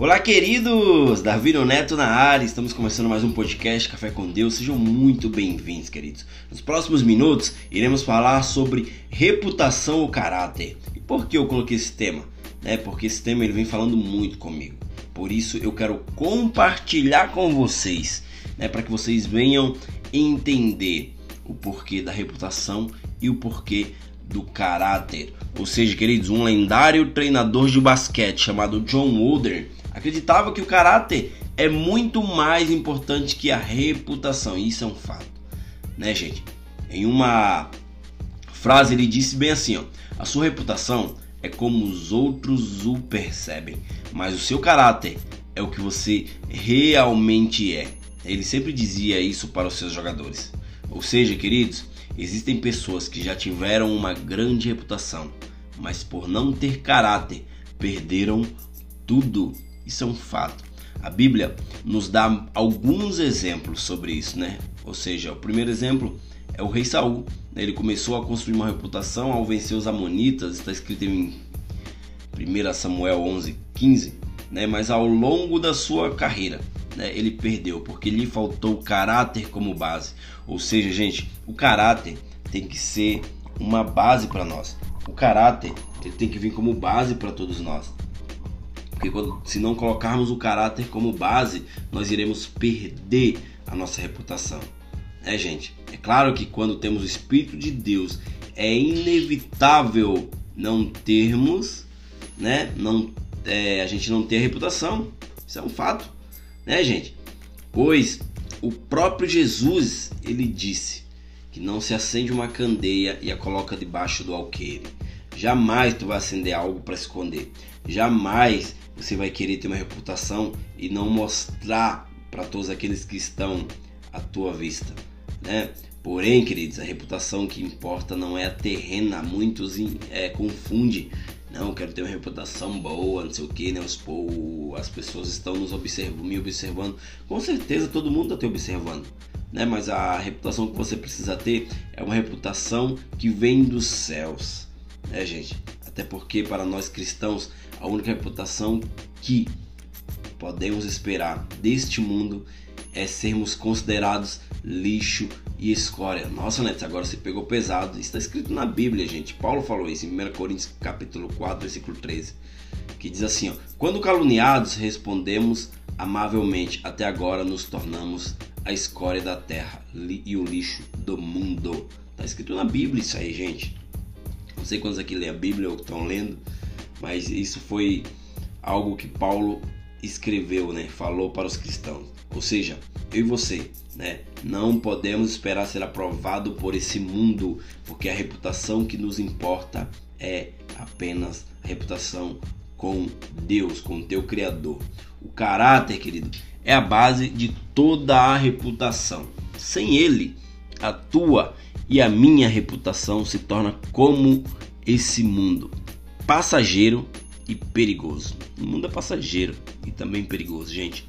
Olá, queridos! Davi Neto na área, estamos começando mais um podcast Café com Deus. Sejam muito bem-vindos, queridos. Nos próximos minutos, iremos falar sobre reputação ou caráter. E por que eu coloquei esse tema? É porque esse tema ele vem falando muito comigo. Por isso, eu quero compartilhar com vocês, né, para que vocês venham entender o porquê da reputação e o porquê do caráter. Ou seja, queridos, um lendário treinador de basquete chamado John Wooden acreditava que o caráter é muito mais importante que a reputação. E isso é um fato, né, gente? Em uma frase ele disse bem assim, ó: "A sua reputação é como os outros o percebem, mas o seu caráter é o que você realmente é." Ele sempre dizia isso para os seus jogadores. Ou seja, queridos, existem pessoas que já tiveram uma grande reputação, mas por não ter caráter, perderam tudo isso é um fato. A Bíblia nos dá alguns exemplos sobre isso, né? Ou seja, o primeiro exemplo é o rei Saul. Ele começou a construir uma reputação ao vencer os amonitas, está escrito em 1 Samuel 11, 15, né? Mas ao longo da sua carreira, né, ele perdeu porque lhe faltou caráter como base. Ou seja, gente, o caráter tem que ser uma base para nós. O caráter ele tem que vir como base para todos nós. Porque quando, se não colocarmos o caráter como base, nós iremos perder a nossa reputação. É, gente? É claro que quando temos o Espírito de Deus, é inevitável não termos, né? Não, é, a gente não ter a reputação. Isso é um fato, né, gente? Pois o próprio Jesus, ele disse que não se acende uma candeia e a coloca debaixo do alqueire. Jamais tu vai acender algo para esconder. Jamais você vai querer ter uma reputação e não mostrar para todos aqueles que estão à tua vista, né? Porém, queridos, a reputação que importa não é a terrena. Muitos é, confundem. Não, quero ter uma reputação boa, não sei o que, né? Os, as pessoas estão nos observando, me observando. Com certeza todo mundo está te observando, né? Mas a reputação que você precisa ter é uma reputação que vem dos céus, né, gente? Até porque para nós cristãos a única reputação que podemos esperar deste mundo é sermos considerados lixo e escória. Nossa, Neto, agora você pegou pesado. Isso está escrito na Bíblia, gente. Paulo falou isso em 1 Coríntios capítulo 4, versículo 13, que diz assim, ó, Quando caluniados, respondemos amavelmente, até agora nos tornamos a escória da terra e o lixo do mundo. Está escrito na Bíblia isso aí, gente. Não sei quantos aqui lê a Bíblia ou estão lendo, mas isso foi algo que Paulo escreveu, né? Falou para os cristãos. Ou seja, eu e você, né? Não podemos esperar ser aprovado por esse mundo, porque a reputação que nos importa é apenas a reputação com Deus, com teu Criador. O caráter, querido, é a base de toda a reputação. Sem ele, a tua e a minha reputação se torna como esse mundo passageiro e perigoso. O mundo é passageiro e também perigoso, gente.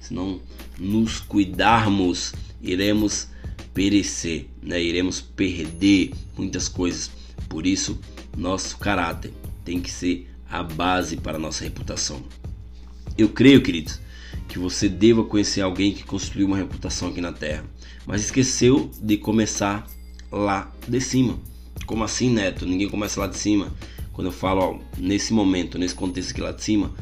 Se não nos cuidarmos, iremos perecer, né? iremos perder muitas coisas. Por isso, nosso caráter tem que ser a base para a nossa reputação. Eu creio, queridos, que você deva conhecer alguém que construiu uma reputação aqui na Terra, mas esqueceu de começar lá de cima. Como assim, Neto? Ninguém começa lá de cima. Quando eu falo, ó, nesse momento, nesse contexto aqui lá de cima,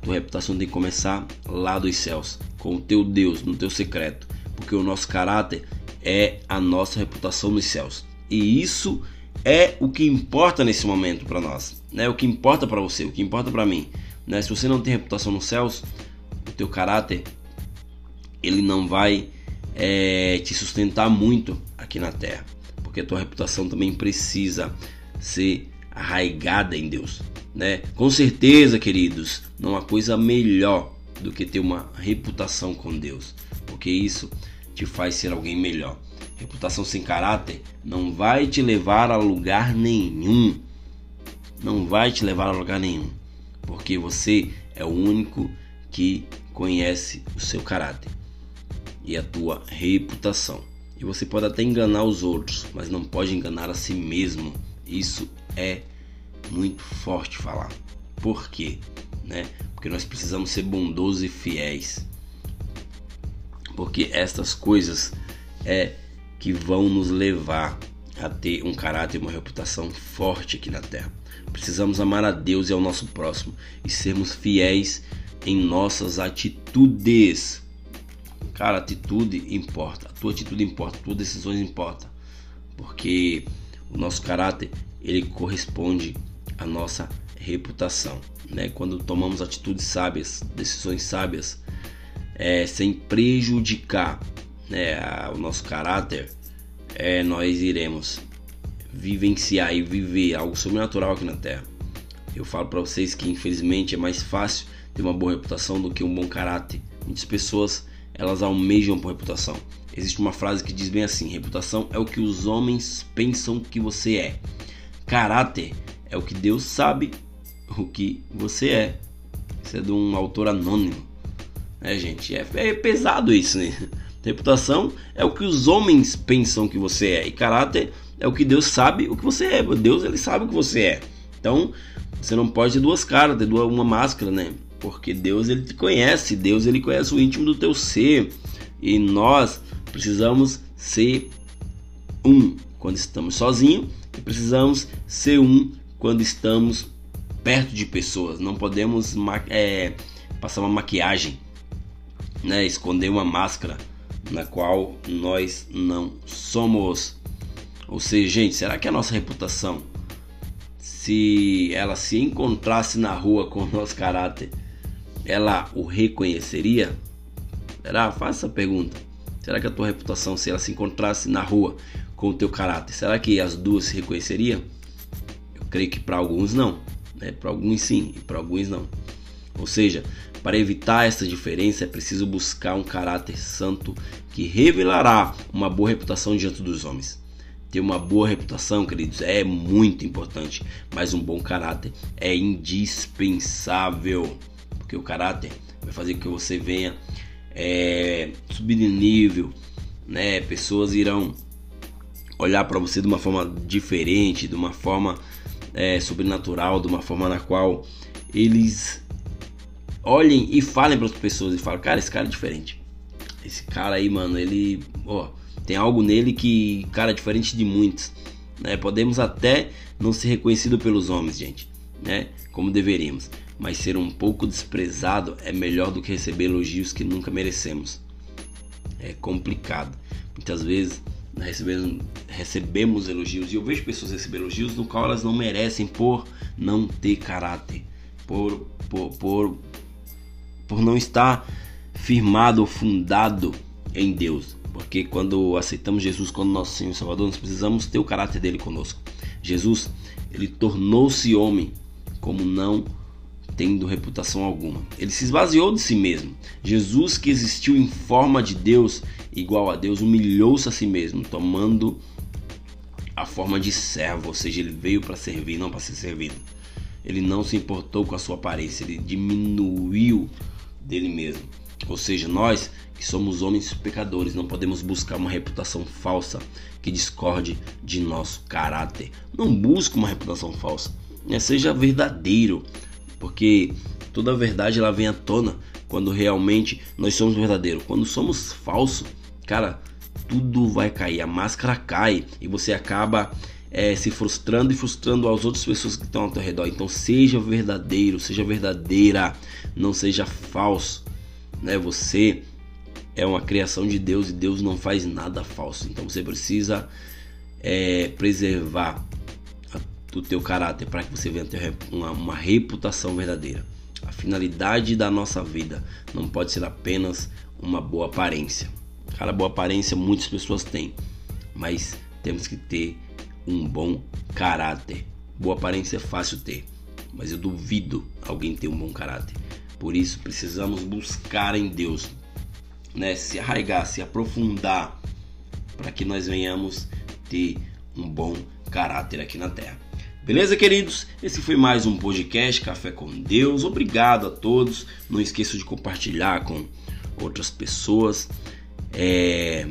tua reputação tem que começar lá dos céus, com o teu Deus, no teu secreto, porque o nosso caráter é a nossa reputação nos céus. E isso é o que importa nesse momento para nós, né? O que importa para você, o que importa para mim, né? Se você não tem reputação nos céus, o teu caráter ele não vai é, te sustentar muito aqui na terra, porque a tua reputação também precisa ser arraigada em Deus, né? Com certeza, queridos, não há coisa melhor do que ter uma reputação com Deus, porque isso te faz ser alguém melhor. Reputação sem caráter não vai te levar a lugar nenhum. Não vai te levar a lugar nenhum, porque você é o único que conhece o seu caráter e a tua reputação. E você pode até enganar os outros, mas não pode enganar a si mesmo. Isso é muito forte falar. Por quê? né? Porque nós precisamos ser bondosos e fiéis. Porque estas coisas é que vão nos levar a ter um caráter e uma reputação forte aqui na terra. Precisamos amar a Deus e ao nosso próximo e sermos fiéis em nossas atitudes. Cara, atitude importa, a tua atitude importa, as tuas decisões importam, porque o nosso caráter ele corresponde à nossa reputação, né? Quando tomamos atitudes sábias, decisões sábias, é, sem prejudicar né, o nosso caráter, é, nós iremos vivenciar e viver algo sobrenatural aqui na Terra. Eu falo para vocês que infelizmente é mais fácil ter uma boa reputação do que um bom caráter. Muitas pessoas elas almejam por reputação. Existe uma frase que diz bem assim: reputação é o que os homens pensam que você é. Caráter é o que Deus sabe o que você é. Isso é de um autor anônimo. É, gente, é, é pesado isso, né? Reputação é o que os homens pensam que você é. E caráter é o que Deus sabe o que você é. Deus ele sabe o que você é. Então, você não pode ter duas caras, ter duas, uma máscara, né? Porque Deus ele te conhece, Deus ele conhece o íntimo do teu ser. E nós precisamos ser um quando estamos sozinhos e precisamos ser um quando estamos perto de pessoas. Não podemos é, passar uma maquiagem, né? esconder uma máscara na qual nós não somos. Ou seja, gente, será que a nossa reputação, se ela se encontrasse na rua com o nosso caráter, ela o reconheceria? Será? Faça essa pergunta. Será que a tua reputação, se ela se encontrasse na rua com o teu caráter, será que as duas se reconheceriam? Eu creio que para alguns não, né? Para alguns sim e para alguns não. Ou seja, para evitar essa diferença é preciso buscar um caráter santo que revelará uma boa reputação diante dos homens. Ter uma boa reputação, queridos, é muito importante, mas um bom caráter é indispensável, porque o caráter vai fazer com que você venha é, subir de nível, né? Pessoas irão olhar para você de uma forma diferente, de uma forma é, sobrenatural, de uma forma na qual eles olhem e falem para as pessoas e falem, cara, esse cara é diferente. Esse cara aí, mano, ele, ó, tem algo nele que, cara, é diferente de muitos. Né? Podemos até não ser reconhecido pelos homens, gente, né? Como deveríamos, mas ser um pouco desprezado é melhor do que receber elogios que nunca merecemos. É complicado. Muitas vezes recebemos, recebemos elogios e eu vejo pessoas receber elogios no qual elas não merecem por não ter caráter, por, por, por por não estar firmado fundado em Deus. Porque quando aceitamos Jesus como nosso Senhor e Salvador, nós precisamos ter o caráter dele conosco. Jesus, ele tornou-se homem como não tendo reputação alguma. Ele se esvaziou de si mesmo. Jesus, que existiu em forma de Deus, igual a Deus, humilhou-se a si mesmo, tomando a forma de servo, ou seja, ele veio para servir, não para ser servido. Ele não se importou com a sua aparência, ele diminuiu dele mesmo. Ou seja, nós que somos homens pecadores não podemos buscar uma reputação falsa que discorde de nosso caráter. Não busque uma reputação falsa, né? seja verdadeiro, porque toda a verdade ela vem à tona quando realmente nós somos verdadeiros. Quando somos falsos, cara, tudo vai cair, a máscara cai e você acaba é, se frustrando e frustrando as outras pessoas que estão ao teu redor. Então seja verdadeiro, seja verdadeira, não seja falso. Né? Você é uma criação de Deus e Deus não faz nada falso. Então você precisa é, preservar o teu caráter para que você venha ter uma, uma reputação verdadeira. A finalidade da nossa vida não pode ser apenas uma boa aparência. Cara, boa aparência muitas pessoas têm, mas temos que ter um bom caráter. Boa aparência é fácil ter, mas eu duvido alguém ter um bom caráter. Por isso precisamos buscar em Deus, né? Se arraigar, se aprofundar, para que nós venhamos ter um bom caráter aqui na Terra. Beleza, queridos? Esse foi mais um podcast Café com Deus. Obrigado a todos. Não esqueça de compartilhar com outras pessoas. É...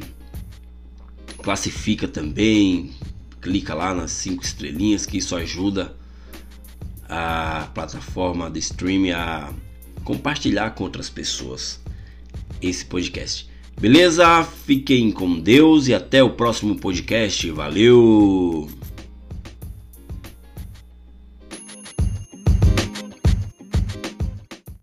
Classifica também, clica lá nas cinco estrelinhas que isso ajuda a plataforma de streaming a compartilhar com outras pessoas esse podcast. Beleza? Fiquem com Deus e até o próximo podcast. Valeu!